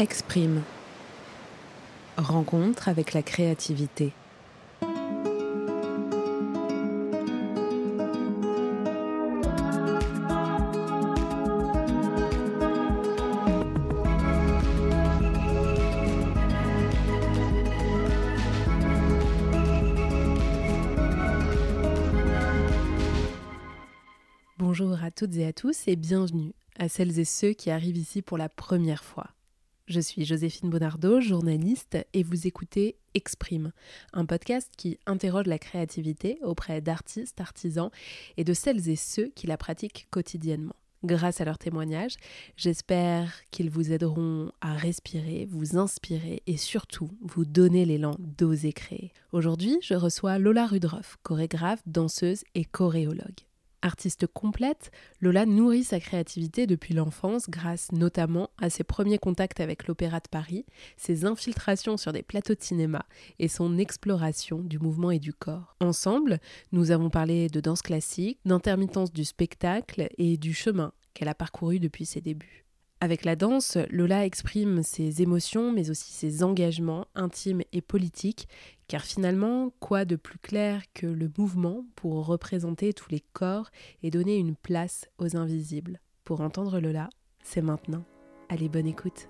Exprime. Rencontre avec la créativité. Bonjour à toutes et à tous et bienvenue à celles et ceux qui arrivent ici pour la première fois. Je suis Joséphine Bonardo, journaliste, et vous écoutez Exprime, un podcast qui interroge la créativité auprès d'artistes, artisans et de celles et ceux qui la pratiquent quotidiennement. Grâce à leurs témoignages, j'espère qu'ils vous aideront à respirer, vous inspirer et surtout vous donner l'élan d'oser créer. Aujourd'hui, je reçois Lola Rudroff, chorégraphe, danseuse et choréologue. Artiste complète, Lola nourrit sa créativité depuis l'enfance grâce notamment à ses premiers contacts avec l'Opéra de Paris, ses infiltrations sur des plateaux de cinéma et son exploration du mouvement et du corps. Ensemble, nous avons parlé de danse classique, d'intermittence du spectacle et du chemin qu'elle a parcouru depuis ses débuts. Avec la danse, Lola exprime ses émotions mais aussi ses engagements intimes et politiques car finalement, quoi de plus clair que le mouvement pour représenter tous les corps et donner une place aux invisibles? Pour entendre Lola, c'est maintenant. Allez, bonne écoute.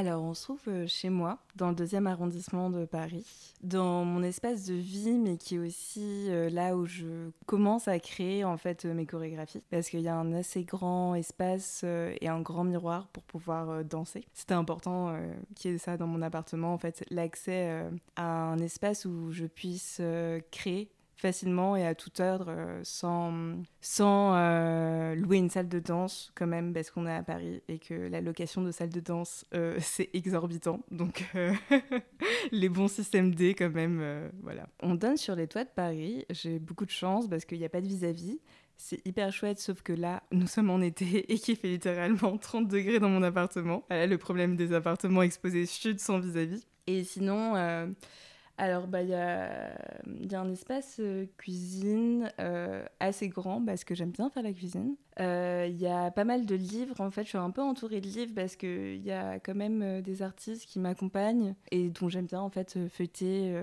Alors, on se trouve euh, chez moi, dans le deuxième arrondissement de Paris, dans mon espace de vie, mais qui est aussi euh, là où je commence à créer en fait euh, mes chorégraphies, parce qu'il y a un assez grand espace et un grand miroir pour pouvoir danser. C'était important qu'il y ait ça dans mon appartement, en fait, l'accès à un espace où je puisse créer facilement et à toute heure euh, sans, sans euh, louer une salle de danse quand même parce qu'on est à Paris et que la location de salle de danse euh, c'est exorbitant donc les bons systèmes D quand même voilà on donne sur les toits de Paris j'ai beaucoup de chance parce qu'il n'y a pas de vis-à-vis c'est hyper chouette, sauf que là, nous sommes en été et qu'il fait littéralement 30 degrés dans mon appartement. Voilà le problème des appartements exposés sud sans vis-à-vis. Et sinon, alors, bah, il y, a, y, a, un espace euh, cuisine euh, assez grand parce que j'aime bien faire la cuisine. Euh, il y a pas mal de livres. En fait, je suis un peu entourée de livres parce qu'il y a quand même des artistes qui m'accompagnent et dont j'aime bien en fait feuilleter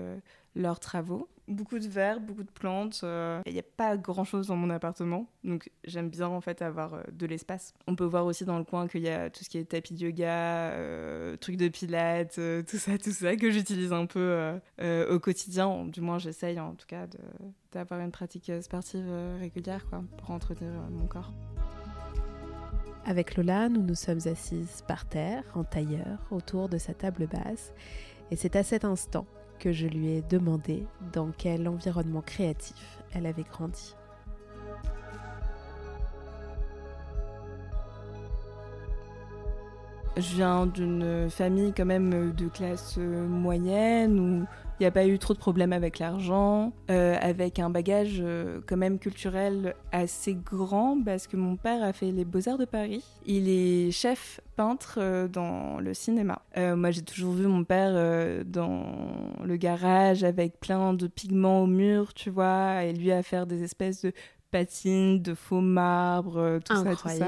leurs travaux. Beaucoup de verres, beaucoup de plantes. Euh, il n'y a pas grand chose dans mon appartement, donc j'aime bien en fait avoir euh, de l'espace. On peut voir aussi dans le coin qu'il y a tout ce qui est tapis de yoga, euh, trucs de pilates, tout ça, tout ça que j'utilise un peu au quotidien. Du moins, j'essaye en tout cas d'avoir une pratique sportive régulière quoi, pour entretenir mon corps. Avec Lola, nous nous sommes assises par terre, en tailleur, autour de sa table basse. Et c'est à cet instant que je lui ai demandé dans quel environnement créatif elle avait grandi. Je viens d'une famille quand même de classe moyenne où il n'y a pas eu trop de problèmes avec l'argent, euh, avec un bagage euh, quand même culturel assez grand parce que mon père a fait les beaux-arts de Paris. Il est chef peintre euh, dans le cinéma. moi j'ai toujours vu mon père dans le garage avec plein de pigments au mur, tu vois, et lui à faire des espèces de patines, de faux marbre, tout ça, tout ça.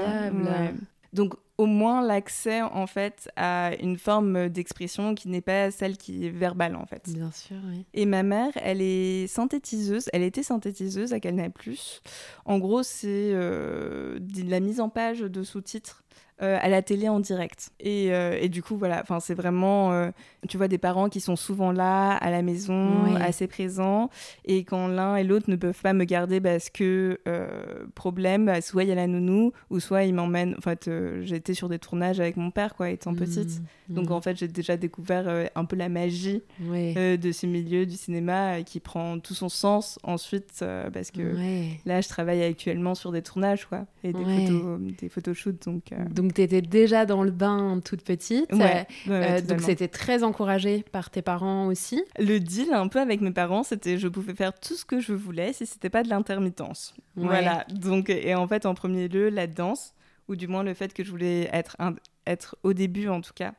Donc au moins l'accès en fait à une forme d'expression qui n'est pas celle qui est verbale en fait. Bien sûr, oui. Et ma mère, elle est synthétiseuse, elle était synthétiseuse à Canal+. En gros, c'est euh, la mise en page de sous-titres euh, à la télé en direct. Et, euh, et du coup, voilà, c'est vraiment, euh, tu vois, des parents qui sont souvent là, à la maison, assez présents. Et quand l'un et l'autre ne peuvent pas me garder parce que, problème, bah, soit il y a la nounou, ou soit ils m'emmènent. En fait, j'étais sur des tournages avec mon père, quoi, étant petite. Mmh, Donc, mmh. en fait, j'ai déjà découvert un peu la magie de ce milieu du cinéma qui prend tout son sens ensuite, parce que là, je travaille actuellement sur des tournages, quoi, et des, photos, des photoshoots. Donc, donc tu étais déjà dans le bain toute petite. Euh, donc c'était très encouragé par tes parents aussi. Le deal un peu avec mes parents, c'était je pouvais faire tout ce que je voulais si c'était pas de l'intermittence. Voilà. Donc et en fait en premier lieu la danse ou du moins le fait que je voulais être être au début en tout cas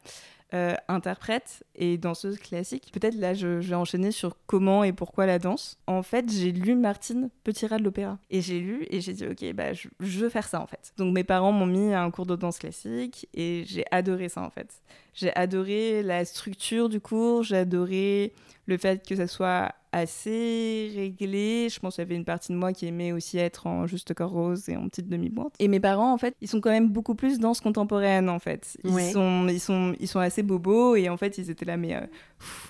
euh, interprète et danseuse classique. Peut-être là, je, vais enchaîner sur comment et pourquoi la danse. En fait, j'ai lu Martine Petit rat de l'opéra. Et j'ai lu et j'ai dit, ok, bah, je, veux faire ça en fait. Donc mes parents m'ont mis à un cours de danse classique et j'ai adoré ça en fait. J'ai adoré la structure du cours, j'ai adoré le fait que ça soit assez réglé. Je pense qu'il y avait une partie de moi qui aimait aussi être en juste corps rose et en petite demi-pointe. Et mes parents, en fait, ils sont quand même beaucoup plus danse contemporaine, en fait. Ils, sont, ils, sont, ils sont assez bobos et en fait, ils étaient là, mais euh,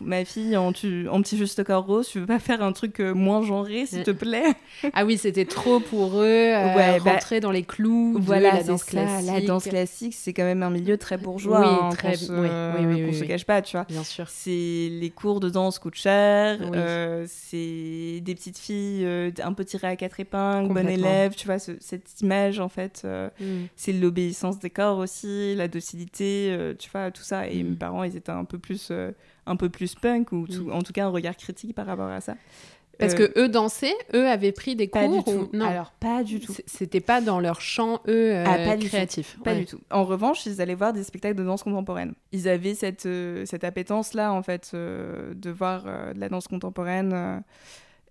ma fille, en, tu, en petit juste corps rose, tu veux pas faire un truc euh, moins genré, s'il te plaît? Ah oui, c'était trop pour eux, euh, ouais, bah, dans les clous voilà, la danse classique. La danse classique, c'est quand même un milieu très bourgeois. Oui, hein, très... se, oui, oui, se cache pas, tu vois. Bien sûr. C'est les cours de danse coûtent cher. Euh, c'est des petites filles euh, un peu tirées à quatre épingles, bonnes élèves, tu vois, cette image en fait, mm. c'est l'obéissance des corps aussi, la docilité, tu vois, tout ça. Et mm. mes parents, ils étaient un peu plus, un peu plus punk, ou mm. en tout cas un regard critique par rapport à ça. Parce que eux dansaient, eux avaient pris des cours du tout. Non, alors pas du tout. C'était pas dans leur champ eux ah, pas créatif. Pas du tout. En revanche, ils allaient voir des spectacles de danse contemporaine. Ils avaient cette cette appétence là en fait de voir de la danse contemporaine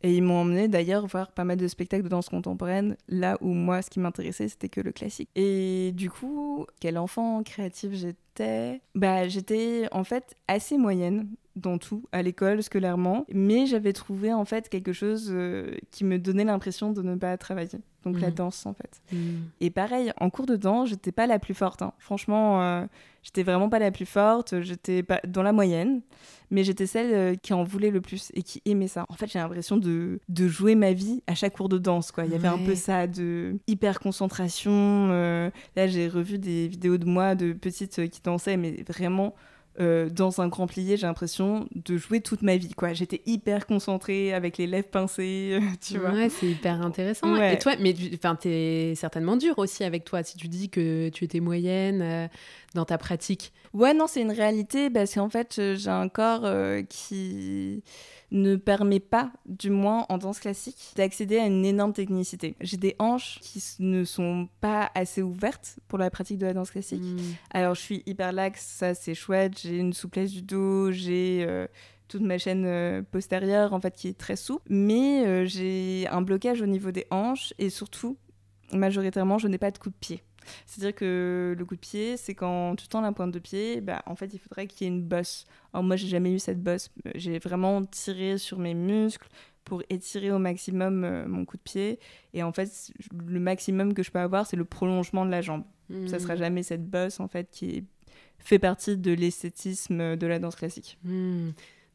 et ils m'ont emmené d'ailleurs voir pas mal de spectacles de danse contemporaine, là où moi, ce qui m'intéressait, c'était que le classique. Et du coup, quel enfant créatif j'étais? Bah, j'étais en fait assez moyenne dans tout, à l'école, scolairement, mais j'avais trouvé en fait quelque chose euh, qui me donnait l'impression de ne pas travailler. Donc la mmh. danse en fait. Mmh. Et pareil, en cours de danse, j'étais pas la plus forte. Hein. Franchement, euh, j'étais vraiment pas la plus forte. J'étais pas dans la moyenne, mais j'étais celle euh, qui en voulait le plus et qui aimait ça. En fait, j'ai l'impression de, de, jouer ma vie à chaque cours de danse. Quoi. Il y avait un peu ça de hyper concentration. là, j'ai revu des vidéos de moi de petites qui dansaient, mais vraiment euh, dans un grand plié, j'ai l'impression de jouer toute ma vie. quoi. J'étais hyper concentrée avec les lèvres pincées, tu vois. Ouais, c'est hyper intéressant. Et toi, mais t'es certainement dur aussi avec toi si tu dis que tu étais moyenne euh, dans ta pratique. Ouais, non, c'est une réalité parce qu'en fait, euh, j'ai un corps qui ne permet pas, du moins en danse classique, d'accéder à une énorme technicité. J'ai des hanches qui ne sont pas assez ouvertes pour la pratique de la danse classique. Hmm. Alors je suis hyper laxe, ça c'est chouette, j'ai une souplesse du dos, j'ai euh, toute ma chaîne euh, postérieure en fait qui est très souple, mais euh, j'ai un blocage au niveau des hanches et surtout majoritairement je n'ai pas de coup de pied. C'est-à-dire que le coup de pied, c'est quand tu tends la pointe de pied, bah, en fait, il faudrait qu'il y ait une bosse. Alors moi, j'ai jamais eu cette bosse. J'ai vraiment tiré sur mes muscles pour étirer au maximum euh, mon coup de pied. Et en fait, le maximum que je peux avoir, c'est le prolongement de la jambe. Ça sera hmm. jamais cette bosse, en fait, qui fait partie de l'esthétisme de la danse classique. Hmm.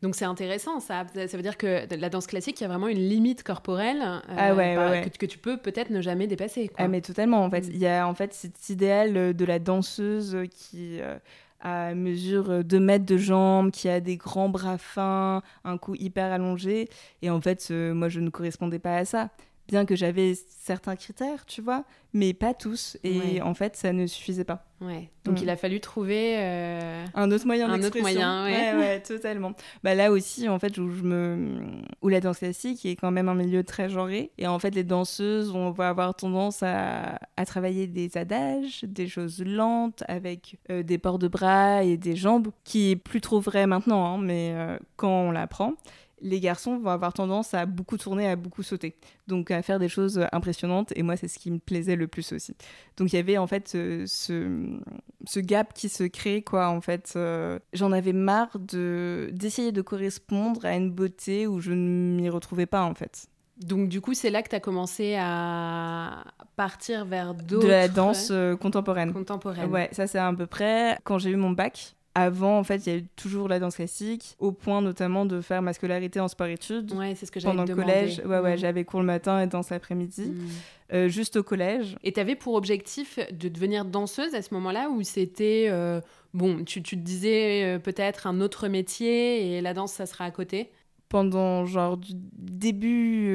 Donc c'est intéressant, ça. Ça veut dire que la danse classique, il y a vraiment une limite corporelle euh, ah Que, tu peux peut-être ne jamais dépasser. Ah mais totalement, en fait. Mm. Il y a en fait cet idéal de la danseuse qui euh, a mesure 2 mètres de jambes, qui a des grands bras fins, un cou hyper allongé. Et en fait, euh, moi, je ne correspondais pas à ça bien que j'avais certains critères, tu vois, mais pas tous. Et en fait, ça ne suffisait pas. Ouais. Donc il a fallu trouver euh, un autre moyen Un autre moyen, ouais. ouais, totalement. Bah là aussi, en fait, où je me, où la danse classique est quand même un milieu très genré. Et en fait, les danseuses, on va avoir tendance à, à travailler des adages, des choses lentes avec euh, des ports de bras et des jambes, qui est plus trop vrai maintenant, hein, mais euh, quand on l'apprend les garçons vont avoir tendance à beaucoup tourner, à beaucoup sauter, donc à faire des choses impressionnantes. Et moi, c'est ce qui me plaisait le plus aussi. Donc il y avait en fait ce, ce, gap qui se crée, quoi. En fait, euh, j'en avais marre de d'essayer de correspondre à une beauté où je ne m'y retrouvais pas, en fait. Donc du coup, c'est là que tu as commencé à partir vers d'autres... De la danse euh, contemporaine. Contemporaine. Ouais, ça c'est à peu près quand j'ai eu mon bac. Avant, en fait, il y a eu toujours la danse classique, au point notamment de faire ma scolarité en sport-études. Ouais, c'est ce que Pendant le collège, ouais, ouais, mm. j'avais cours le matin et danse l'après-midi, mm. euh, juste au collège. Et tu avais pour objectif de devenir danseuse à ce moment-là, ou c'était, euh, bon, tu, tu, te disais euh, peut-être un autre métier et la danse, ça sera à côté? Pendant, genre, du début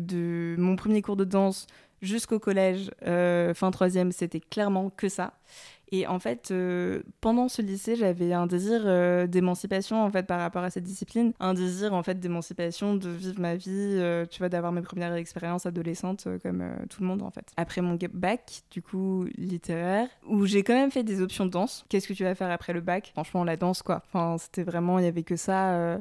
de mon premier cours de danse jusqu'au collège, fin troisième, c'était clairement que ça. Et en fait, euh, pendant ce lycée, j'avais un désir euh, d'émancipation en fait par rapport à cette discipline, un désir en fait d'émancipation, de vivre ma vie, euh, tu vois, d'avoir mes premières expériences adolescentes comme tout le monde en fait. Après mon bac, du coup littéraire, où j'ai quand même fait des options de danse. Qu'est-ce que tu vas faire après le bac? Franchement, la danse quoi. Enfin, c'était vraiment, il y avait que ça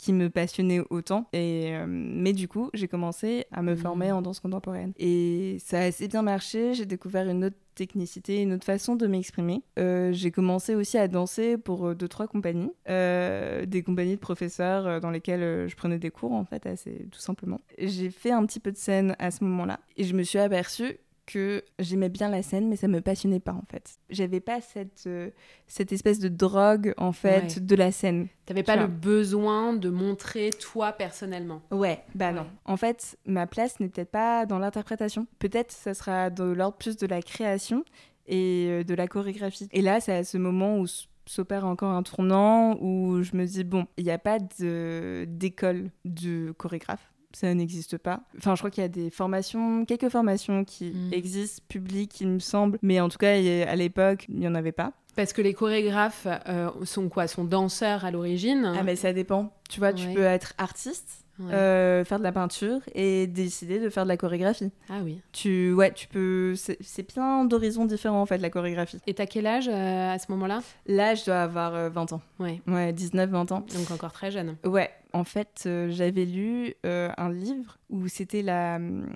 qui me passionnait autant. Et, euh, mais du coup, j'ai commencé à me former mmh. en danse contemporaine. Et ça a assez bien marché. J'ai découvert une autre technicité, une autre façon de m'exprimer. Euh, j'ai commencé aussi à danser pour euh, deux, trois compagnies. des compagnies de professeurs dans lesquelles je prenais des cours, en fait, assez tout simplement. J'ai fait un petit peu de scène à ce moment-là. Et je me suis aperçue que j'aimais bien la scène, mais ça me passionnait pas en fait. J'avais pas cette, euh, cette espèce de drogue en fait de la scène. T'avais pas le besoin de montrer toi personnellement. Ouais, bah non. En fait, ma place n'est peut-être pas dans l'interprétation. Peut-être ça sera de l'ordre plus de la création et euh, de la chorégraphie. Et là, c'est à ce moment où s'opère encore un tournant où je me dis bon, il n'y a pas d'école de chorégraphe ça n'existe pas. Enfin, je crois qu'il y a des formations, quelques formations qui mm. existent, publiques, il me semble, mais en tout cas, à l'époque, il n'y en avait pas. Parce que les chorégraphes euh, sont quoi? Sont danseurs à l'origine? Ah, mais ça dépend. Tu vois, tu peux être artiste, euh, faire de la peinture et décider de faire de la chorégraphie. Ah oui. Tu, ouais, tu peux. C'est plein d'horizons différents en fait, la chorégraphie. Et t'as quel âge euh, à ce moment-là? Là, je dois avoir 20 ans. Ouais. Ouais, 19, 20 ans. Donc encore très jeune. Ouais. En fait, j'avais lu un livre où c'était la hum,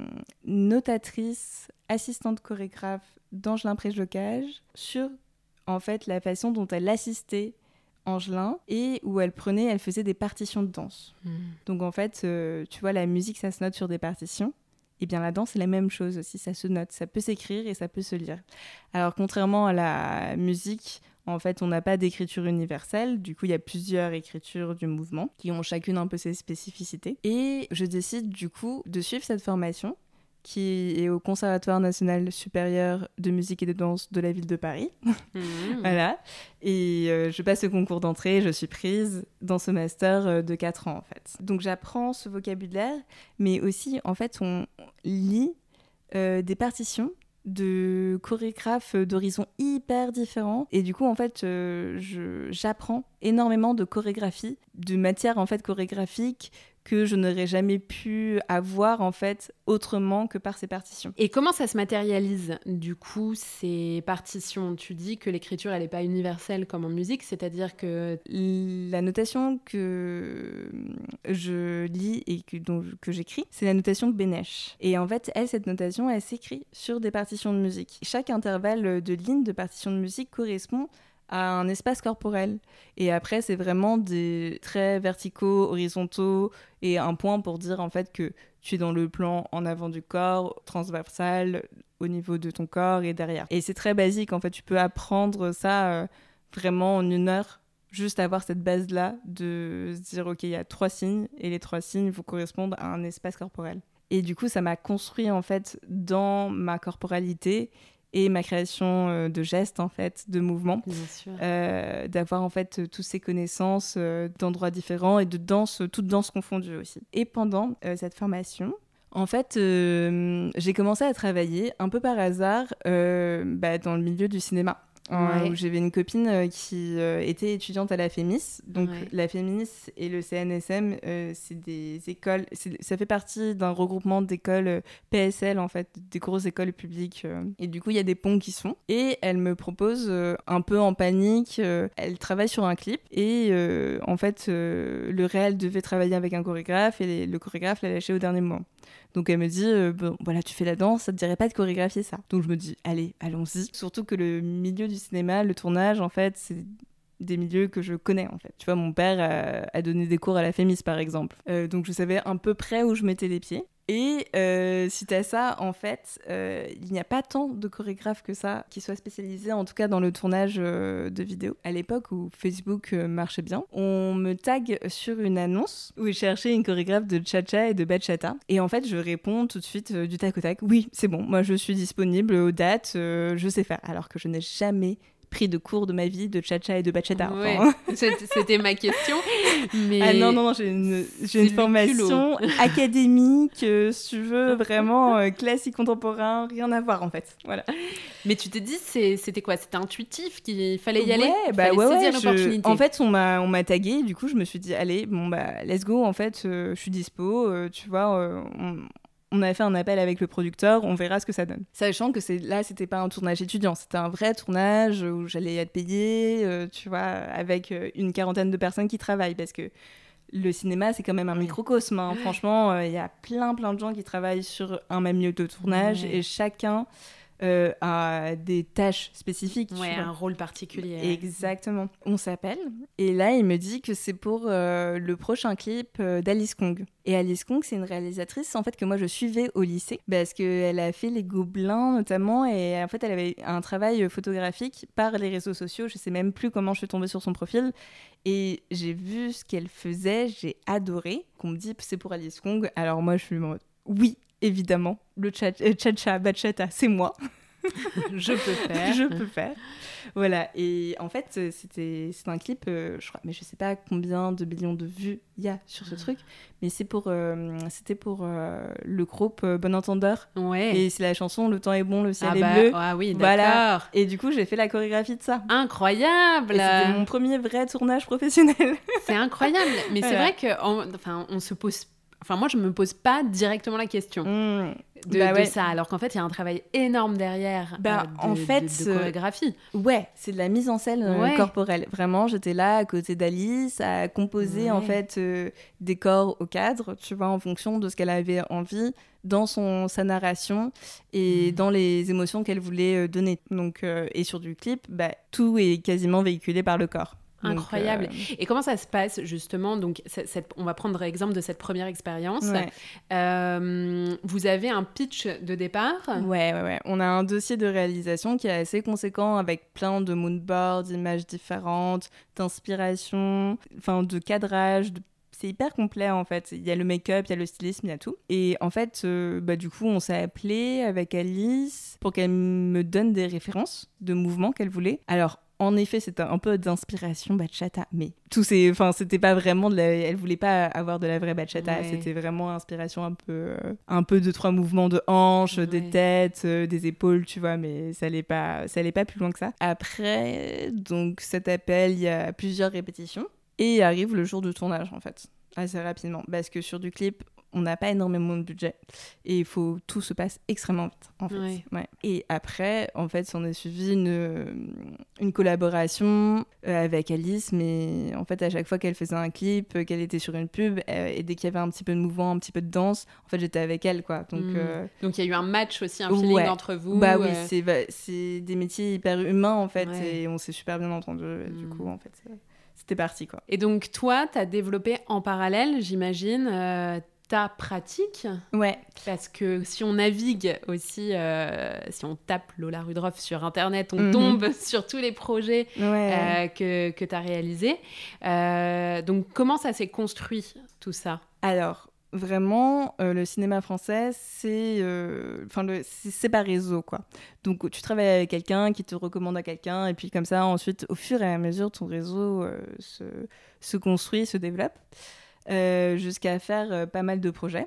notatrice assistante chorégraphe d'Angelin Préjocage sur en fait la façon dont elle assistait Angelin et où elle prenait, elle faisait des partitions de danse. Hmm. Donc en fait, euh, tu vois, la musique, ça se note sur des partitions. Et eh bien la danse, c'est la même chose aussi, ça se note, ça peut s'écrire et ça peut se lire. Alors contrairement à la musique, en fait, on n'a pas d'écriture universelle, du coup, il y a plusieurs écritures du mouvement qui ont chacune un peu ses spécificités. Et je décide du coup de suivre cette formation qui est au Conservatoire national supérieur de musique et de danse de la ville de Paris. Mmh. voilà. Et euh, je passe le concours d'entrée, je suis prise dans ce master euh, de 4 ans en fait. Donc j'apprends ce vocabulaire, mais aussi en fait on lit euh, des partitions de chorégraphes d'horizons hyper différents et du coup en fait j'apprends énormément de chorégraphie de matière en fait chorégraphique que je n'aurais jamais pu avoir en fait autrement que par ces partitions. Et comment ça se matérialise du coup ces partitions? Tu dis que l'écriture elle n'est pas universelle comme en musique, c'est-à-dire que la notation que je lis et que, que j'écris, c'est la notation de Benesch. Et en fait, elle, cette notation, elle s'écrit sur des partitions de musique. Chaque intervalle de ligne de partition de musique correspond à un espace corporel. Et après, c'est vraiment des traits verticaux, horizontaux et un point pour dire en fait que tu es dans le plan en avant du corps, transversal, au niveau de ton corps et derrière. Et c'est très basique en fait, tu peux apprendre ça euh, vraiment en une heure. Juste avoir cette base-là de se dire, OK, il y a trois signes, et les trois signes vous correspondre à un espace corporel. Et du coup, ça m'a construit en fait dans ma corporalité et ma création euh, de gestes en fait, de mouvements, euh, d'avoir en fait toutes ces connaissances euh, d'endroits différents et de danse, toutes danses confondues aussi. Et pendant cette formation, en fait, j'ai commencé à travailler un peu par hasard bah, dans le milieu du cinéma où j'avais une copine euh, qui euh, était étudiante à la FEMIS. Donc la FEMIS et le CNSM, euh, c'est des écoles, ça fait partie d'un regroupement d'écoles PSL en fait, des grosses écoles publiques. et du coup, il y a des ponts qui sont. Et elle me propose, un peu en panique, elle travaille sur un clip et en fait, le réel devait travailler avec un chorégraphe et le chorégraphe l'a lâché au dernier moment. Donc elle me dit, euh, bon, voilà, tu fais la danse, ça te dirait pas de chorégraphier ça. Donc je me dis, allez, allons-y. Surtout que le milieu du cinéma, le tournage, en fait, c'est des milieux que je connais en fait. Tu vois, mon père a, donné des cours à la FEMIS par exemple. Euh, donc je savais à peu près où je mettais les pieds. Et euh, suite à ça, en fait, euh, il n'y a pas tant de chorégraphes que ça qui soient spécialisés, en tout cas dans le tournage euh, de vidéos. À l'époque où Facebook marchait bien, on me tag sur une annonce où je cherchais une chorégraphe de cha-cha et de bachata. Et en fait, je réponds tout de suite du tac au tac, oui, c'est bon, moi je suis disponible aux dates, je sais faire. Alors que je n'ai jamais pris de cours de ma vie de cha-cha et de bachata. Ouais, C'était ma question. Mais... Ah non, non, non j'ai une, une formation académique, euh, si tu veux, vraiment euh, classique contemporain, rien à voir en fait. Voilà. Mais tu t'es dit, c'était quoi? C'était intuitif qu'il fallait y aller? Bah ouais, ouais En fait, on m'a tagué, du coup, je me suis dit, allez, bon, bah, let's go, en fait, euh, je suis dispo, tu vois, on on a fait un appel avec le producteur, on verra ce que ça donne. Sachant que c'est là, c'était pas un tournage étudiant, c'était un vrai tournage où j'allais être payée, euh, tu vois, avec euh, une quarantaine de personnes qui travaillent, parce que le cinéma, c'est quand même un microcosme. Hein. Franchement, euh, il y a plein, plein de gens qui travaillent sur un même lieu de tournage et chacun euh, à des tâches spécifiques. Ouais, un rôle particulier. Exactement. On s'appelle et là il me dit que c'est pour euh, le prochain clip euh, d'Alice Kong. Et Alice Kong, c'est une réalisatrice en fait que moi je suivais au lycée parce qu'elle a fait les Gobelins notamment et en fait elle avait un travail photographique par les réseaux sociaux. Je sais même plus comment je suis tombée sur son profil et j'ai vu ce qu'elle faisait, j'ai adoré. Qu'on me dit c'est pour Alice Kong. Alors moi je suis en mode oui, évidemment, le euh, cha-cha, bachata, c'est moi. je peux faire. je peux faire. Voilà. Et en fait, euh, c'était c'est un clip, euh, je crois, mais je sais pas combien de millions de vues il y a sur ce ah. truc, mais c'est pour c'était pour le groupe Bon Entendeur. Ouais. Et c'est la chanson Le temps est bon, le ciel ah est bah, bleu. Ah oui, voilà. Et du coup, j'ai fait la chorégraphie de ça. Incroyable. C'était mon premier vrai tournage professionnel. c'est incroyable. Mais c'est vrai que, enfin, on se pose Enfin, moi, je me pose pas directement la question mmh. bah de, ça, alors qu'en fait, il y a un travail énorme derrière bah, euh, en fait, de, chorégraphie. ouais, c'est de la mise en scène euh, corporelle. Vraiment, j'étais là à côté d'Alice à composer en fait euh, des corps au cadre, tu vois, en fonction de ce qu'elle avait envie dans son, sa narration et mmh. dans les émotions qu'elle voulait donner. Donc, et sur du clip, bah, tout est quasiment véhiculé par le corps. Incroyable. Euh, Et comment ça se passe justement Donc, on va prendre l'exemple de cette première expérience. Euh, vous avez un pitch de départ? Ouais, ouais, ouais. On a un dossier de réalisation qui est assez conséquent avec plein de moodboards, d'images différentes, d'inspiration, enfin de cadrage, c'est hyper complet en fait. Il y a le make-up, il y a le stylisme, il y a tout. Et en fait, euh, bah, du coup, on s'est appelé avec Alice pour qu'elle me donne des références de mouvements qu'elle voulait. Alors, en effet, c'était un peu d'inspiration bachata, mais tout c'est, enfin, c'était pas vraiment de la... elle voulait pas avoir de la vraie bachata, c'était vraiment inspiration un peu, euh, un peu de trois mouvements de hanches, des têtes, euh, des épaules, tu vois, mais ça allait pas, ça allait pas plus loin que ça. Après, donc cet appel, il y a plusieurs répétitions et arrive le jour du tournage en fait assez rapidement. Parce que sur du clip on n'a pas énormément de budget et il faut tout se passe extrêmement vite en fait. Et après, en fait, on a suivi une, une collaboration euh, avec Alice, mais en fait, à chaque fois qu'elle faisait un clip, euh, qu'elle était sur une pub, euh, et dès qu'il y avait un petit peu de mouvement, un petit peu de danse, en fait, j'étais avec elle, quoi. Donc, hmm. donc il y a eu un match aussi, un feeling entre vous. Bah oui, c'est des métiers hyper humains en fait, et on s'est super bien entendu. Du hmm. coup, en fait, c'était parti quoi. Et donc toi, tu as développé en parallèle, j'imagine, ta pratique. Ouais. Parce que si on navigue aussi, euh, si on tape Lola Rudroff sur Internet, on mhm. tombe sur tous les projets euh, que, que tu as réalisés. Euh, donc, comment ça s'est construit, tout ça? Alors, vraiment, le cinéma français, c'est enfin c'est par réseau, quoi. Donc, tu travailles avec quelqu'un qui te recommande à quelqu'un, et puis comme ça, ensuite, au fur et à mesure, ton réseau se, se construit, se développe. Euh, jusqu'à faire euh, pas mal de projets.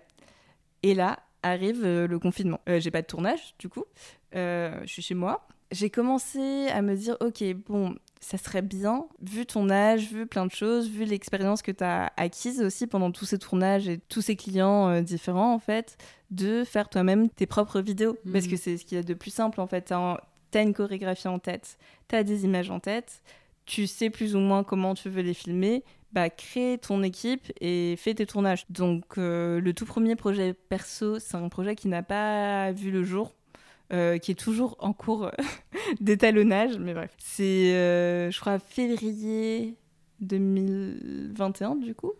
Et là arrive euh, le confinement. J'ai pas de tournage, du coup. je suis chez moi. J'ai commencé à me dire, ok, bon, ça serait bien, vu ton âge, vu plein de choses, vu l'expérience que tu as acquise aussi pendant tous ces tournages et tous ces clients différents, en fait, de faire toi-même tes propres vidéos. Parce mhm. que c'est ce qu'il y a de plus simple, en fait. Tu as, une chorégraphie en tête, tu as des images en tête, tu sais plus ou moins comment tu veux les filmer, bah, crée ton équipe et fais tes tournages. Donc euh, le tout premier projet perso, c'est un projet qui n'a pas vu le jour. Euh, qui est toujours en cours d'étalonnage, mais bref. C'est, euh, je crois, février 2021 du coup.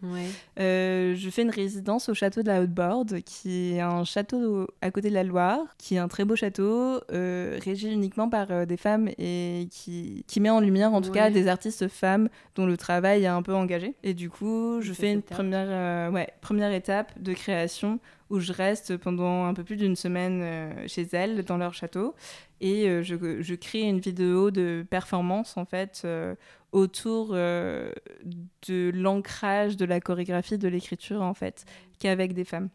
Euh, je fais une résidence au château de la Haute-Borde, qui est un château à côté de la Loire, qui est un très beau château, euh, régi uniquement par euh, des femmes et qui, qui, met en lumière en tout cas des artistes femmes dont le travail est un peu engagé. Et du coup, je fais une première, ouais, première étape de création où je reste pendant un peu plus d'une semaine euh, chez elles, dans leur château. Et euh, je, crée une vidéo de performance, en fait, euh, autour de l'ancrage de la chorégraphie, de l'écriture, en fait, qu'avec des femmes.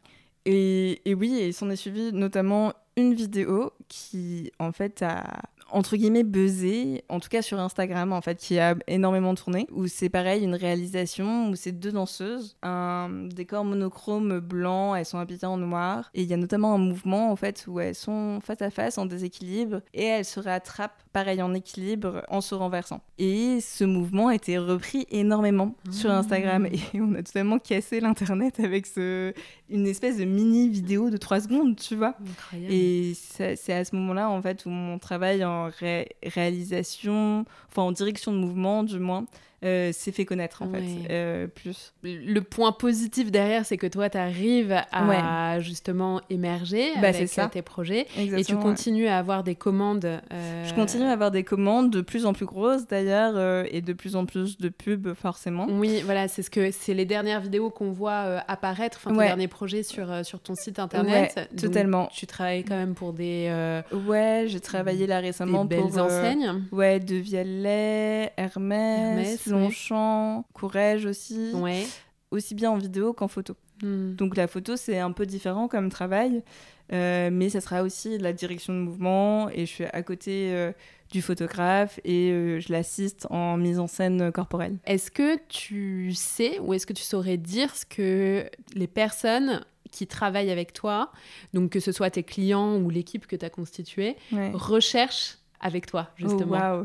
Et, et oui, il s'en est suivi notamment une vidéo qui, en fait, a entre guillemets buzzé, en tout cas sur Instagram en fait, qui a énormément tourné, où c'est pareil, une réalisation où c'est deux danseuses, un décor monochrome blanc, elles sont habillées en noir, et il y a notamment un mouvement en fait où elles sont face à face en déséquilibre et elles se rattrapent pareil en équilibre en se renversant. Et ce mouvement a été repris énormément sur ah. Instagram et on a totalement cassé l'internet avec ce, une espèce de mini vidéo de 3 secondes, tu vois. Et c'est à ce moment-là en fait où mon travail en réalisation, enfin en direction de mouvement du moins, euh, s'est fait connaître en fait euh, plus. Le point positif derrière, c'est que toi, tu arrives à justement émerger bah, avec ça. tes projets et tu continues à avoir des commandes. Euh, Je continue à avoir des commandes de plus en plus grosses d'ailleurs et de plus en plus de pubs forcément. Oui, voilà, c'est ce que c'est les dernières vidéos qu'on voit apparaître, enfin tes derniers projets sur sur ton site internet. totalement. tu travailles quand même pour des. Ouais, j'ai travaillé là récemment des belles enseignes. Ouais, De Vialet, Hermès Longchamp, Courrèges aussi. Ouais. Aussi bien en vidéo qu'en photo. Hmm. Donc la photo, c'est un peu différent comme travail, euh, mais ça sera aussi la direction de mouvement et je suis à côté euh, du photographe et euh, je l'assiste en mise en scène corporelle. Est-ce que tu sais ou est-ce que tu saurais dire ce que les personnes qui travaillent avec toi, donc que ce soit tes clients ou l'équipe que tu as constituée, recherchent avec toi, justement oh,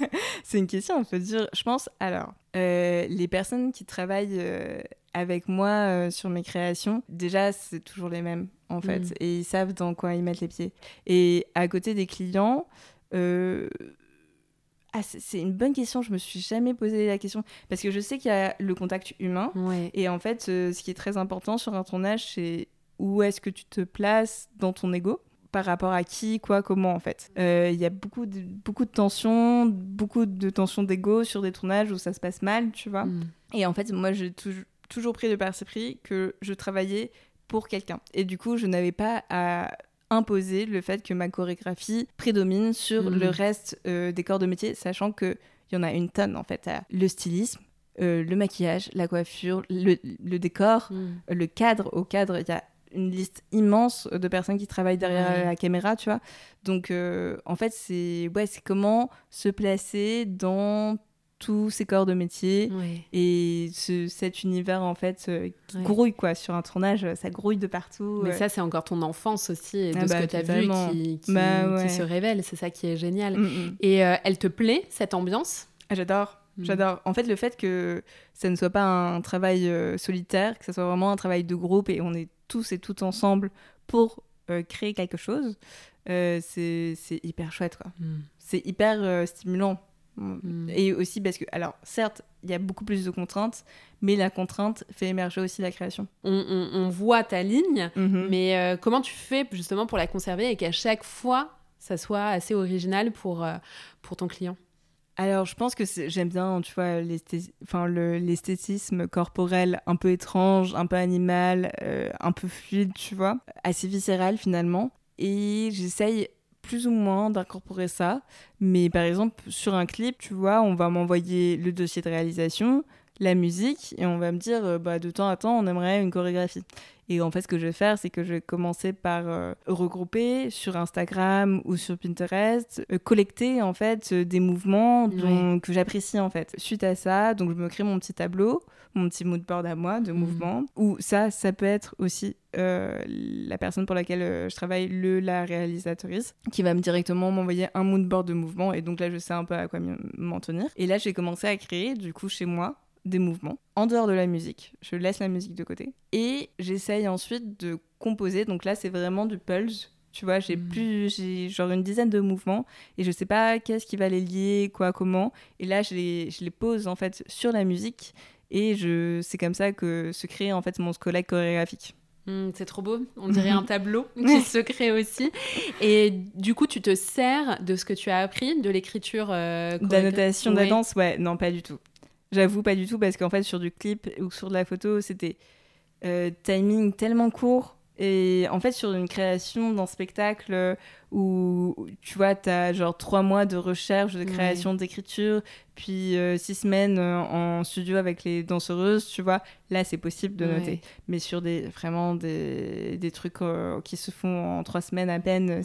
C'est une question, on peut dire. Je pense, alors, euh, les personnes qui travaillent euh, avec moi euh, sur mes créations, déjà, c'est toujours les mêmes, en fait. Mm. Et ils savent dans quoi ils mettent les pieds. Et à côté des clients, ah, c'est une bonne question, je me suis jamais posé la question. Parce que je sais qu'il y a le contact humain. Et en fait, ce qui est très important sur un tournage, c'est où est-ce que tu te places dans ton ego par rapport à qui, quoi, comment en fait. Euh, il y a beaucoup de, beaucoup de tensions, beaucoup de tensions d'ego sur des tournages où ça se passe mal, tu vois. Mm. Et en fait, moi, j'ai toujours pris de parti pris que je travaillais pour quelqu'un. Et du coup, je n'avais pas à imposer le fait que ma chorégraphie prédomine sur mm. le reste euh, des corps de métier, sachant qu'il y en a une tonne en fait. Le stylisme, euh, le maquillage, la coiffure, le, décor, mm. le cadre. Au cadre, il y a une liste immense de personnes qui travaillent derrière la caméra, tu vois. Donc, euh, en fait, c'est ouais, comment se placer dans tous ces corps de métier et ce, cet univers en fait euh, qui grouille quoi sur un tournage ça grouille de partout mais ça c'est encore ton enfance aussi et de ah ce bah, que tu as vu qui, qui, bah, qui, se révèle c'est ça qui est génial mm, mm. et euh, elle te plaît cette ambiance? Ah, j'adore mm. J'adore. En fait, le fait que ça ne soit pas un travail solitaire, que ça soit vraiment un travail de groupe et on est tous et toutes ensemble pour euh, créer quelque chose, euh, c'est hyper chouette. quoi. Hmm. C'est hyper euh, stimulant. Hmm. Et aussi parce que, alors, certes, il y a beaucoup plus de contraintes, mais la contrainte fait émerger aussi la création. On, voit ta ligne, mhm. mais comment tu fais justement pour la conserver et qu'à chaque fois, ça soit assez original pour, pour ton client? Alors, je pense que j'aime bien, tu vois, l'esthétisme corporel un peu étrange, un peu animal, euh, un peu fluide, tu vois, assez viscéral finalement. Et j'essaye plus ou moins d'incorporer ça. Mais par exemple, sur un clip, tu vois, on va m'envoyer le dossier de réalisation, la musique, et on va me dire, euh, bah, de temps à temps, on aimerait une chorégraphie. Et en fait, ce que je vais faire, c'est que je vais commencer par euh, regrouper sur Instagram ou sur Pinterest, euh, collecter en fait euh, des mouvements que j'apprécie en fait. Suite à ça, donc je me crée mon petit tableau, mon petit mood board à moi de mhm. mouvements. Ou ça, ça peut être aussi la personne pour laquelle je travaille, le la réalisatrice, qui va me directement m'envoyer un mood board de mouvements. Et donc là, je sais un peu à quoi m'en tenir. Et là, j'ai commencé à créer du coup chez moi des mouvements en dehors de la musique. Je laisse la musique de côté. Et j'essaye ensuite de composer. Donc là, c'est vraiment du pulse. Tu vois, j'ai hmm. plus, j'ai genre une dizaine de mouvements et je sais pas qu'est-ce qui va les lier, quoi, comment. Et là, je les, je les pose en fait sur la musique et je, c'est comme ça que se crée en fait mon squelette chorégraphique. Hmm, c'est trop beau, on dirait un tableau qui se crée aussi. Et du coup, tu te sers de ce que tu as appris, de l'écriture. Euh, D'annotation de la danse, ouais, non, pas du tout. J'avoue pas du tout parce qu'en fait sur du clip ou sur de la photo c'était euh, timing tellement court Et en fait, sur une création d'un spectacle où, tu vois, tu as genre trois mois de recherche, de création, d'écriture, puis euh, six semaines euh, en studio avec les danseuses, tu vois, là, c'est possible de noter. Mais sur des, vraiment des, des trucs euh, qui se font en trois semaines à peine,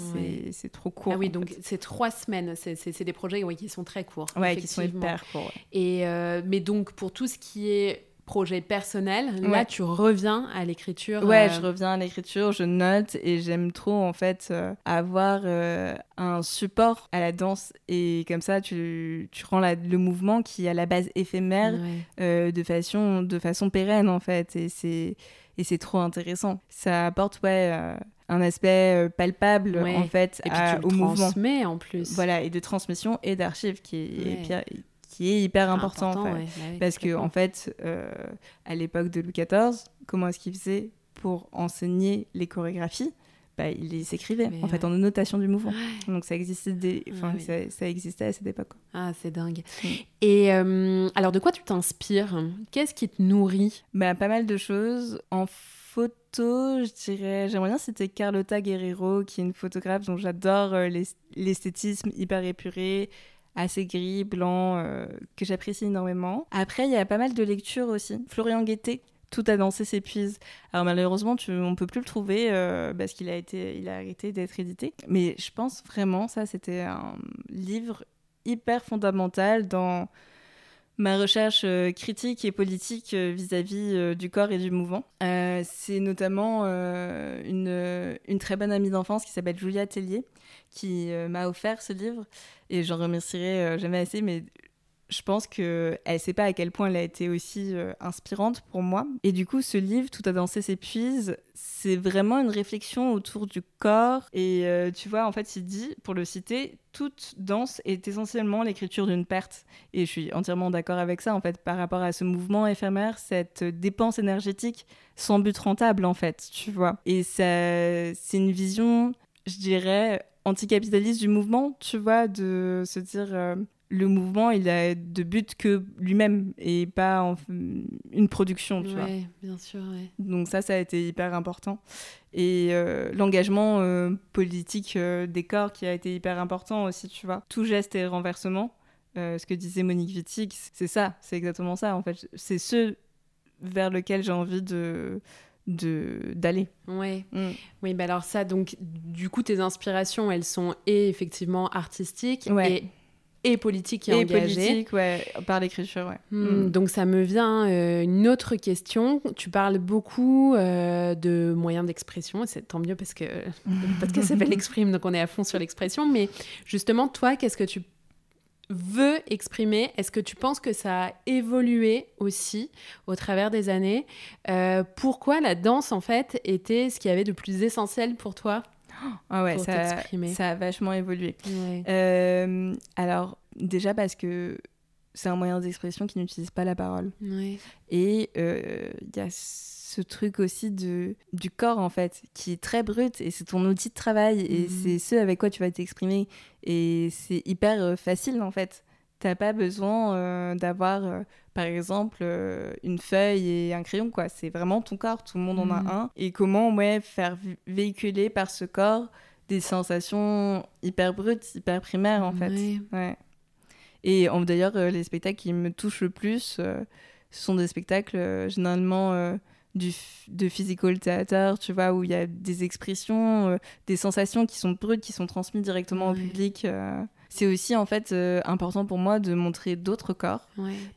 c'est trop court. Ah oui, donc c'est trois semaines, c'est des projets qui sont très courts. Ouais, qui sont hyper courts. Et, mais donc, pour tout ce qui est projet personnel. Là, tu reviens à l'écriture. Ouais, euh, je reviens à l'écriture, je note et j'aime trop en fait euh, avoir euh, un support à la danse et comme ça, tu, tu rends le mouvement qui est à la base éphémère de façon de façon pérenne en fait et c'est et c'est trop intéressant. Ça apporte ouais un aspect palpable en fait et puis tu au mouvement. en plus. Voilà et de transmission et d'archives qui est, qui est hyper important, en fait. Bah parce que en fait, euh, à l'époque de Louis XIV, comment est-ce qu'il faisait pour enseigner les chorégraphies? Bah, il les écrivait en fait en notation du mouvement. Donc ça existait, des... enfin, ça, existait à cette époque. Ah, c'est dingue. Mm. Et euh, alors, de quoi tu t'inspires? Qu'est-ce qui te nourrit? Bah, Pas mal de choses. En photo, je dirais, j'aimerais bien citer Carlota Guerrero, qui est une photographe dont j'adore euh, l'esthétisme hyper épuré, assez gris, blanc, euh, que j'apprécie énormément. Après, il y a pas mal de lectures aussi. Florian Guettet, tout a dansé s'épuise. Alors malheureusement, tu, on peut plus le trouver euh, parce qu'il a été, il a arrêté d'être édité. Mais je pense vraiment, ça, c'était un livre hyper fondamental dans ma recherche euh, critique et politique vis-à-vis du corps et du mouvement. c'est notamment une, très bonne amie d'enfance qui s'appelle Julia Tellier qui m'a offert ce livre et j'en remercierai euh, jamais assez, mais je pense qu'elle ne sait pas à quel point elle a été aussi euh, inspirante pour moi. Et du coup, ce livre, Tout à danser s'épuise, c'est vraiment une réflexion autour du corps. Et euh, tu vois, en fait, il dit, pour le citer, toute danse est essentiellement l'écriture d'une perte. Et je suis entièrement d'accord avec ça, en fait, par rapport à ce mouvement éphémère, cette dépense énergétique sans but rentable, en fait, tu vois. Et c'est une vision, je dirais, anticapitaliste du mouvement, tu vois, de se dire euh, le mouvement, il a de but que lui-même et pas en, une production, tu vois. bien sûr, Donc ça, ça a été hyper important. Et euh, l'engagement euh, politique des corps qui a été hyper important aussi, tu vois. Tout geste et renversement, ce que disait Monique Wittig, c'est ça, c'est exactement ça, en fait. C'est ce vers lequel j'ai envie de de d'aller. Ouais. Mm. Oui, bah alors ça donc du coup tes inspirations, elles sont et effectivement artistiques et et politiques et, et politique, ouais, par l'écriture, ouais. Hmm, mm. Donc ça me vient euh, une autre question. Tu parles beaucoup euh, de moyens d'expression, et c'est tant mieux parce que le podcast s'appelle Exprime, donc on est à fond sur l'expression. Mais justement, toi, qu'est-ce que tu veut exprimer? Est-ce que tu penses que ça a évolué aussi au travers des années? Euh, Pourquoi la danse, en fait, était ce qu'il y avait de plus essentiel pour toi? Ah ouais, ça, ça, a vachement évolué. Euh, alors, déjà parce que c'est un moyen d'expression qui n'utilise pas la parole. Et euh, il y a ce truc aussi de, du corps, en fait, qui est très brut et c'est ton outil de travail et mhm. c'est ce avec quoi tu vas t'exprimer. Et c'est hyper euh, facile, en fait. T'as pas besoin euh, d'avoir, euh, par exemple, une feuille et un crayon, quoi. C'est vraiment ton corps, tout le monde en a mhm. un. Et comment, ouais, faire véhiculer par ce corps des sensations hyper brutes, hyper primaires, en fait. Ouais. Et d'ailleurs, les spectacles qui me touchent le plus, ce sont des spectacles généralement du, de physical theater, tu vois, où il y a des expressions, euh, des sensations qui sont brutes, qui sont transmises directement au public. Euh. C'est aussi en fait euh, important pour moi de montrer d'autres corps,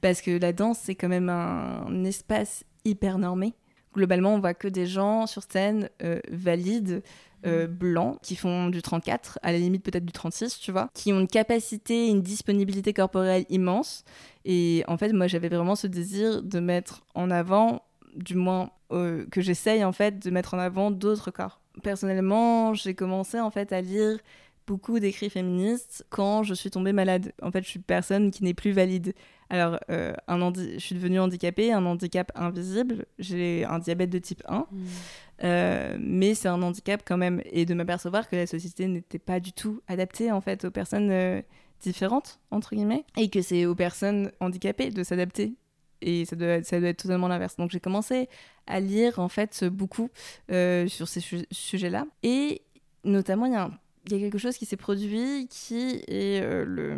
parce que la danse c'est quand même un, espace hyper normé. Globalement, on voit que des gens sur scène valides, mm. blancs, qui font du 34, à la limite peut-être du 36, tu vois, qui ont une capacité, une disponibilité corporelle immense. Et en fait, moi, j'avais vraiment ce désir de mettre en avant du moins euh, que j'essaye en fait de mettre en avant d'autres corps. Personnellement, j'ai commencé en fait à lire beaucoup d'écrits féministes quand je suis tombée malade. En fait, je suis personne qui n'est plus valide. Alors, euh, un je suis devenue handicapée, un handicap invisible. J'ai un diabète de type 1. Mmh. Euh, mais c'est un handicap quand même. Et de m'apercevoir que la société n'était pas du tout adaptée en fait aux personnes différentes, entre guillemets. Et que c'est aux personnes handicapées de s'adapter et ça doit, ça doit être totalement l'inverse. Donc j'ai commencé à lire en fait beaucoup euh, sur ces sujets-là. Et notamment, il y, a y a quelque chose qui s'est produit qui est euh, le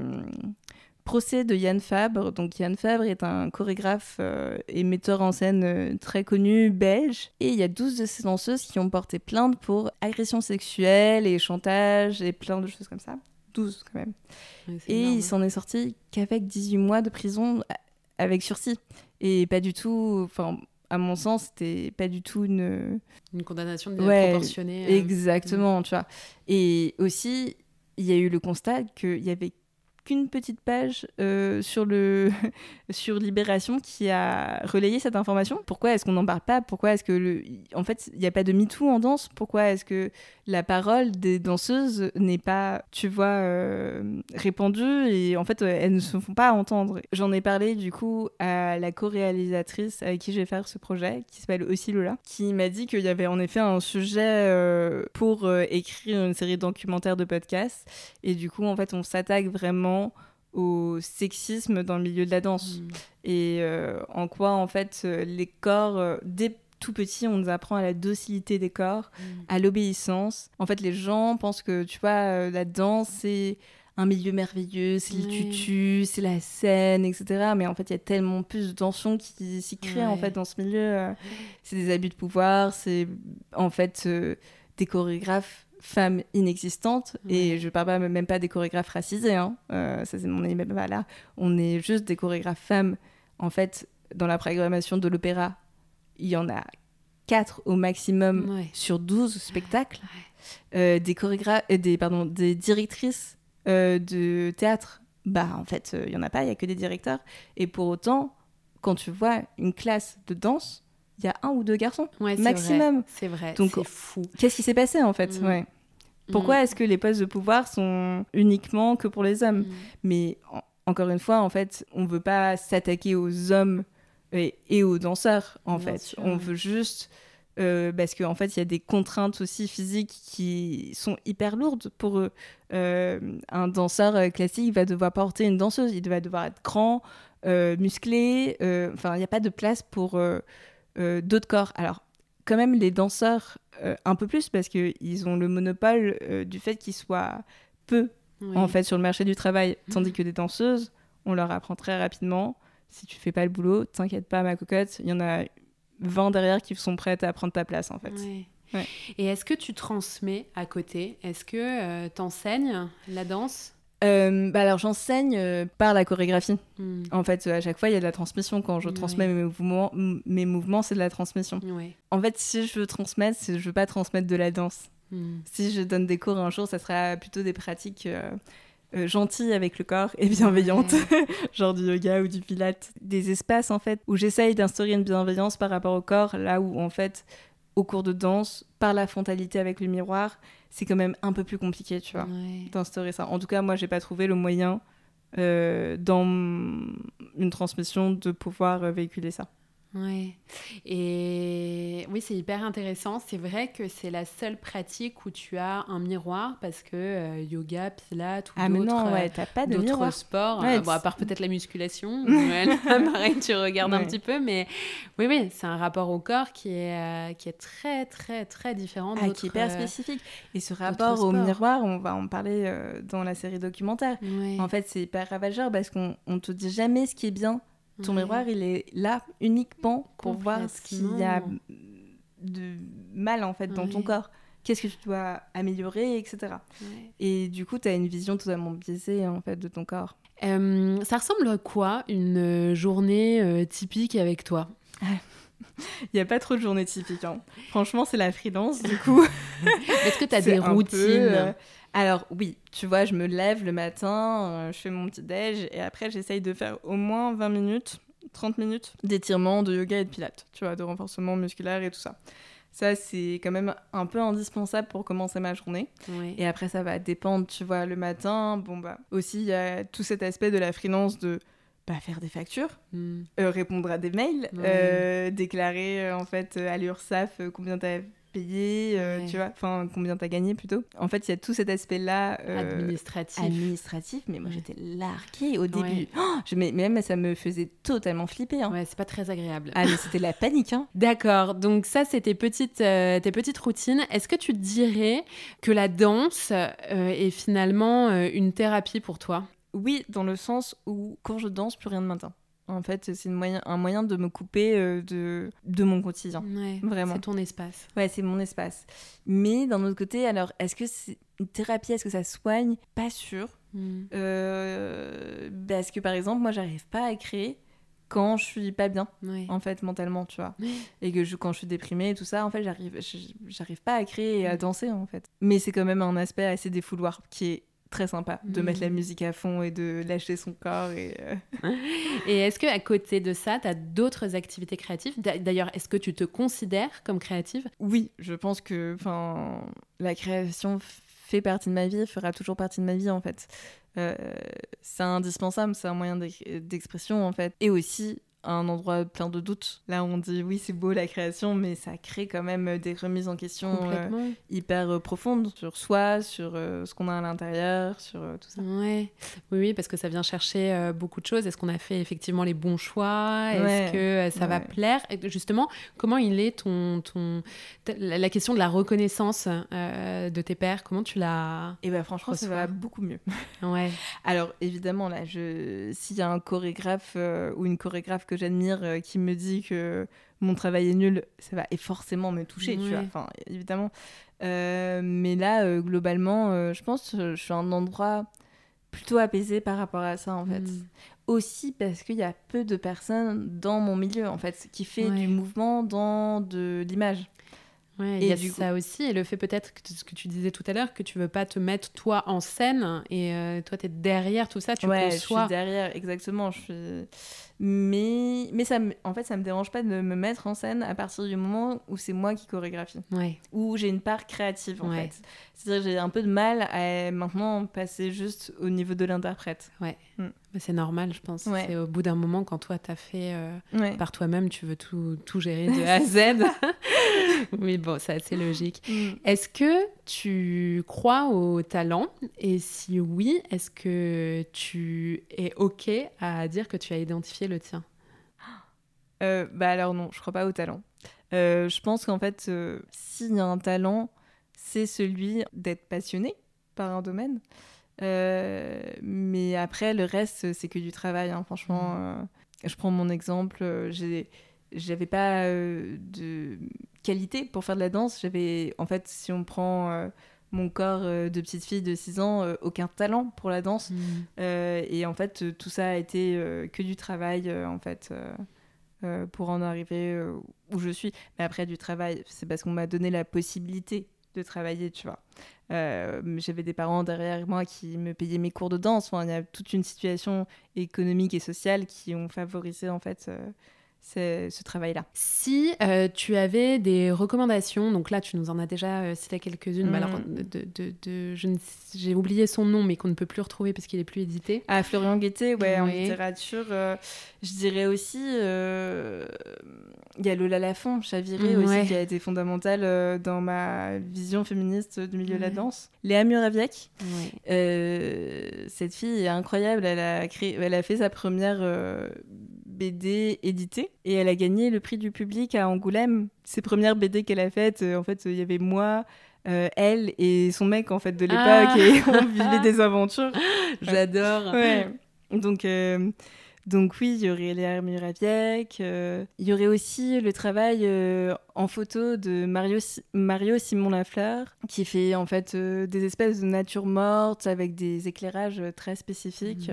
procès de Yann Fabre. Donc Yann Fabre est un chorégraphe euh, et metteur en scène très connu belge. Et il y a 12 de ces danseuses qui ont porté plainte pour agression sexuelle et chantage et plein de choses comme ça. 12 quand même. et il s'en est sorti qu'avec 18 mois de prison avec sursis. Et pas du tout. Enfin, à mon sens, c'était pas du tout une. Une condamnation de ouais, proportionnée. Euh, exactement, tu vois. Et aussi, il y a eu le constat qu'il y avait qu'une petite page euh, sur, le sur Libération qui a relayé cette information. Pourquoi est-ce qu'on n'en parle pas? Pourquoi est-ce que, en fait, il n'y a pas de MeToo en danse? Pourquoi est-ce que la parole des danseuses n'est pas, tu vois, euh, répandue? Et en fait, elles ne se font pas entendre. J'en ai parlé du coup à la co-réalisatrice avec qui je vais faire ce projet, qui s'appelle aussi Lola, qui m'a dit qu'il y avait en effet un sujet euh, pour écrire une série de documentaires de podcasts. Et du coup, en fait, on s'attaque vraiment au sexisme dans le milieu de la danse. Mm. Et euh, en quoi, en fait, euh, les corps, euh, dès tout petit, on nous apprend à la docilité des corps, mm. à l'obéissance. En fait, les gens pensent que, tu vois, la danse, c'est un milieu merveilleux, c'est le tutu, c'est la scène, etc. Mais en fait, il y a tellement plus de tensions qui s'y créent, en fait, dans ce milieu. C'est des abus de pouvoir, c'est, en fait, des chorégraphes femmes inexistantes, et je parle même pas des chorégraphes racisés, hein. Euh, ça c'est mon même pas là, on est juste des chorégraphes femmes. En fait, dans la programmation de l'opéra, il y en a 4 au maximum sur 12 spectacles. Euh, des chorégraphes, euh, des, pardon, des directrices de théâtre, bah en fait, il y en a pas, il y a que des directeurs. Et pour autant, quand tu vois une classe de danse, il y a un ou deux garçons maximum. C'est vrai, c'est fou. Qu'est-ce qui s'est passé en fait mm. ouais. Pourquoi mm. est-ce que les postes de pouvoir sont uniquement que pour les hommes mm. Mais encore une fois, en fait, on veut pas s'attaquer aux hommes et, aux danseurs. En fait, on veut juste euh, parce qu'en en fait, il y a des contraintes aussi physiques qui sont hyper lourdes pour eux. Euh, un danseur euh, classique va devoir porter une danseuse, il va devoir être grand, musclé. Enfin, il n'y a pas de place pour d'autres corps. Alors, quand même, les danseurs, euh, un peu plus, parce qu'ils ont le monopole euh, du fait qu'ils soient peu, en fait, sur le marché du travail. Mhm. Tandis que des danseuses, on leur apprend très rapidement. Si tu fais pas le boulot, t'inquiète pas, ma cocotte, il y en a 20 derrière qui sont prêtes à prendre ta place, en fait. Et est-ce que tu transmets à côté? Est-ce que tu enseignes la danse? Euh, bah alors j'enseigne euh, par la chorégraphie. Hmm. En fait, à chaque fois, il y a de la transmission. Quand je transmets mes mouvements, mes mouvements, c'est de la transmission. En fait, si je veux transmettre, je veux pas transmettre de la danse. Hmm. Si je donne des cours un jour, ça sera plutôt des pratiques euh, gentilles avec le corps et bienveillantes, genre du yoga ou du pilate. Des espaces en fait où j'essaye d'instaurer une bienveillance par rapport au corps, là où en fait au cours de danse, par la frontalité avec le miroir, c'est quand même un peu plus compliqué, tu vois, d'instaurer ça. En tout cas, moi, j'ai pas trouvé le moyen euh, dans une transmission de pouvoir euh, véhiculer ça. Ouais. Et oui, c'est hyper intéressant. C'est vrai que c'est la seule pratique où tu as un miroir parce que euh, yoga, pilates ou ah, d'autres ouais, euh, sports, euh, bon, à part peut-être la musculation, pareil, tu regardes un petit peu, mais oui, oui, c'est un rapport au corps qui est, qui est très, très, très différent. Ah, qui est hyper spécifique. Et ce rapport au miroir, on va en parler dans la série documentaire. En fait, c'est hyper ravageur parce qu'on ne te dit jamais ce qui est bien ton miroir, il est là uniquement pour voir ce qu'il y a de mal en fait dans ton corps. Qu'est-ce que tu dois améliorer, etc. Et du coup, tu as une vision totalement biaisée en fait de ton corps. Euh, ça ressemble à quoi une journée euh, typique avec toi? Il n'y a pas trop de journées typiques. Hein. Franchement, c'est la freelance, du coup. Est-ce que tu as des routines? euh, alors oui, tu vois, je me lève le matin, euh, je fais mon petit déj et après j'essaye de faire au moins 20 minutes, 30 minutes d'étirement, de yoga et de pilates, tu vois, de renforcement musculaire et tout ça. Ça, c'est quand même un peu indispensable pour commencer ma journée. Et après, ça va dépendre, tu vois, le matin. Bon, bah, aussi, il y a tout cet aspect de la freelance de bah, faire des factures, hmm. euh, répondre à des mails, euh, déclarer, en fait, à l'URSSAF combien tu as payé, tu vois, enfin combien t'as gagné plutôt. En fait, il y a tout cet aspect-là administratif. administratif, mais moi j'étais larguée au début. Oh, je, mais même ça me faisait totalement flipper. Hein. Ouais, c'est pas très agréable. Ah, mais c'était la panique. Hein. D'accord, donc ça c'était petites, tes petites routines. Est-ce que tu dirais que la danse est finalement une thérapie pour toi? Oui, dans le sens où quand je danse, plus rien ne m'atteint. En fait, c'est moyen, un moyen de me couper euh, de, de mon quotidien. Vraiment. C'est ton espace. Ouais, c'est mon espace. Mais d'un autre côté, alors, est-ce que c'est une thérapie Est-ce que ça soigne? Pas sûr. Hmm. Euh, parce que par exemple, moi, j'arrive pas à créer quand je suis pas bien, en fait, mentalement, tu vois. Et que je, quand je suis déprimée et tout ça, en fait, j'arrive, j'arrive pas à créer et à hmm. danser, en fait. Mais c'est quand même un aspect assez défouloir qui est très sympa de mettre la mm. musique à fond et de lâcher son corps. Et, euh. et est-ce qu'à côté de ça, tu as d'autres activités créatives? D'ailleurs, est-ce que tu te considères comme créative? Oui, je pense que la création fait partie de ma vie, fera toujours partie de ma vie en fait. Euh, c'est indispensable, c'est un moyen d'expression en fait. Et aussi, un endroit plein de doutes. Là, on dit oui, c'est beau la création, mais ça crée quand même des remises en question euh, hyper euh, profondes sur soi, sur euh, ce qu'on a à l'intérieur, sur tout ça. Ouais. Oui, oui, parce que ça vient chercher beaucoup de choses. Est-ce qu'on a fait effectivement les bons choix? Est-ce que ça va plaire? Et Justement, comment il est ton, ton la question de la reconnaissance de tes pères Comment tu l'as Eh ben franchement, ça va beaucoup mieux. Ouais. Alors évidemment là, je s'il y a un chorégraphe ou une chorégraphe que j'admire euh, qui me dit que mon travail est nul, ça va et forcément me toucher, tu vois. Enfin, évidemment. Euh, mais là, euh, globalement, je pense que je suis à un endroit plutôt apaisé par rapport à ça, en fait. Mm. Aussi parce qu'il y a peu de personnes dans mon milieu, en fait, qui fait du mouvement dans de l'image. Ouais, il y a ça aussi, et le fait peut-être que ce que tu disais tout à l'heure, que tu veux pas te mettre toi en scène, et toi tu es derrière tout ça, tu ouais, conçois. je suis derrière, exactement. Je suis mais, mais ça, en fait, ça me dérange pas de me mettre en scène à partir du moment où c'est moi qui chorégraphie. Ouais. Où j'ai une part créative, en fait. C'est-à-dire j'ai un peu de mal à maintenant passer juste au niveau de l'interprète. Ouais. Mm. C'est normal, je pense. C'est au bout d'un moment, quand toi, tu as fait euh, par toi-même, tu veux tout, tout gérer de A à Z. oui, bon, c'est assez logique. Mm. Est-ce que tu crois au talent? Et si oui, est-ce que tu es OK à dire que tu as identifié le tien? Euh, Bah alors non, je crois pas au talent. Euh, je pense qu'en fait, s'il y a un talent, c'est celui d'être passionné par un domaine. Mais après, le reste, c'est que du travail. Hein. Franchement, mmh. je prends mon exemple. j'ai j'avais pas de qualité pour faire de la danse. J'avais, en fait, si on prend mon corps euh, de petite fille de 6 ans, euh, aucun talent pour la danse. Mm. Euh, et en fait, tout ça a été que du travail, en fait, pour en arriver où je suis. Mais après, du travail, c'est parce qu'on m'a donné la possibilité de travailler, tu vois. J'avais des parents derrière moi qui me payaient mes cours de danse. Il y a toute une situation économique et sociale qui ont favorisé, en fait, ce travail-là. Si euh, tu avais des recommandations, donc là tu nous en as déjà euh, cité quelques-unes, alors mm. de, de, j'ai oublié son nom, mais qu'on ne peut plus retrouver parce qu'il est plus édité. Ah, Florian Guettet, ouais, en littérature. Euh, je dirais aussi, il y a Lola Lafont, Chaviré aussi, qui a été fondamentale dans ma vision féministe du milieu de la danse. Léa Muraviec, cette fille est incroyable, elle a, créé, elle a fait sa première BD éditée et elle a gagné le prix du public à Angoulême. Ses premières BD qu'elle a faites, euh, en fait, il y avait moi, euh, elle et son mec en fait de l'époque ah. et on vivait des aventures. J'adore. Ouais. Donc euh, donc oui, il y aurait Léa Muraviec. Euh, il y aurait aussi le travail euh, en photo de Mario, Mario Simon Lafleur, qui fait en fait euh, des espèces de nature morte avec des éclairages très spécifiques.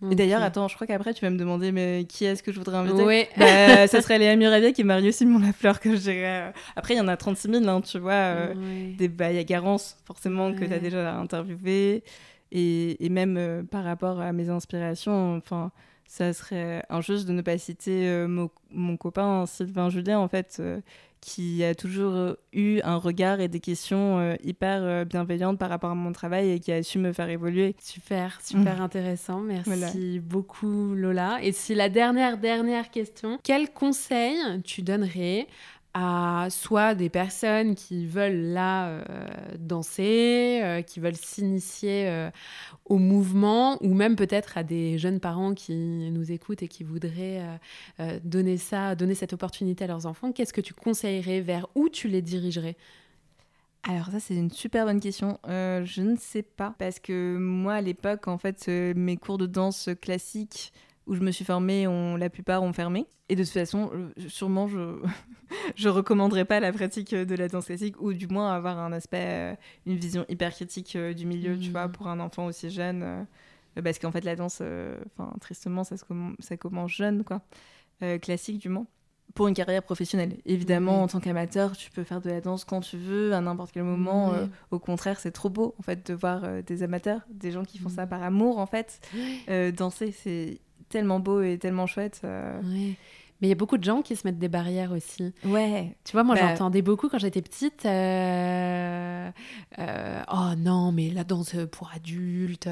Mmh. Et d'ailleurs, attends, je crois qu'après tu vas me demander mais qui est-ce que je voudrais inviter? Oui. Bah, ça serait Léa Muraviec et Mario Simon Lafleur que je dirais. Après, il y en a 36 000, hein, tu vois. Des, bah, il y a Garance, forcément, que tu as déjà interviewé. Et, et même par rapport à mes inspirations, enfin ça serait injuste de ne pas citer euh, mon, copain Sylvain Julien, en fait, euh, qui a toujours euh, eu un regard et des questions hyper bienveillantes par rapport à mon travail et qui a su me faire évoluer. Super, super intéressant. Merci beaucoup, Lola. Et si la dernière, dernière question, quel conseil tu donnerais à soit des personnes qui veulent là euh, danser, euh, qui veulent s'initier euh, au mouvement, ou même peut-être à des jeunes parents qui nous écoutent et qui voudraient donner ça, donner cette opportunité à leurs enfants, qu'est-ce que tu conseillerais, vers où tu les dirigerais? Alors ça c'est une super bonne question. je ne sais pas. Parce que moi à l'époque en fait mes cours de danse classique où je me suis formée, on, la plupart ont fermé. Et de toute façon, sûrement, je je recommanderais pas la pratique de la danse classique, ou du moins avoir un aspect, euh, une vision hyper critique euh, du milieu, tu vois, mmh. pour un enfant aussi jeune. Euh, parce qu'en fait, la danse, enfin, tristement, ça, se ça commence jeune, quoi. classique, du moins. Pour une carrière professionnelle. Évidemment, en tant qu'amateur, tu peux faire de la danse quand tu veux, à n'importe quel moment. au contraire, c'est trop beau, en fait, de voir des amateurs, des gens qui font ça mmh. par amour, en fait. danser, c'est tellement beau et tellement chouette. Euh. Mais il y a beaucoup de gens qui se mettent des barrières aussi. Ouais. Tu vois, moi bah j'entendais beaucoup quand j'étais petite. Euh, euh, oh non, mais la danse pour adultes,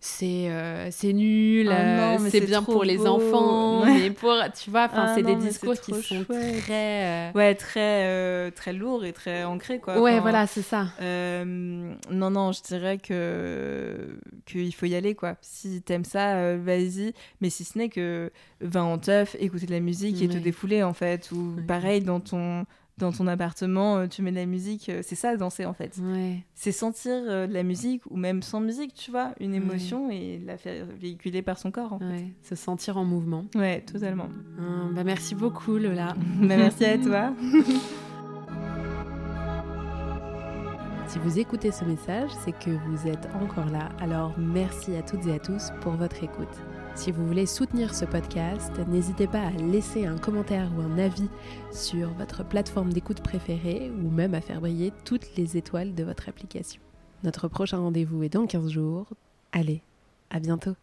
c'est c'est nul, oh c'est bien pour les enfants, mais pour tu vois, enfin ah c'est des discours qui sont très ouais très très lourds et très ancrés quoi. Ouais, voilà, c'est ça. non non, je dirais que qu'il faut y aller quoi. Si t'aimes ça, vas-y. Mais si ce n'est que va en teuf, écouter de la musique qui et te défouler en fait ou pareil dans ton dans ton appartement euh, tu mets de la musique euh, c'est ça danser en fait. C'est sentir euh, de la musique ou même sans musique tu vois une émotion et la faire véhiculer par son corps en fait. se sentir en mouvement. Ouais totalement. Ah, bah merci beaucoup Lola. Bah, merci à toi. Si vous écoutez ce message, c'est que vous êtes encore là. Alors merci à toutes et à tous pour votre écoute. Si vous voulez soutenir ce podcast, n'hésitez pas à laisser un commentaire ou un avis sur votre plateforme d'écoute préférée ou même à faire briller toutes les étoiles de votre application. Notre prochain rendez-vous est dans 15 jours. Allez, à bientôt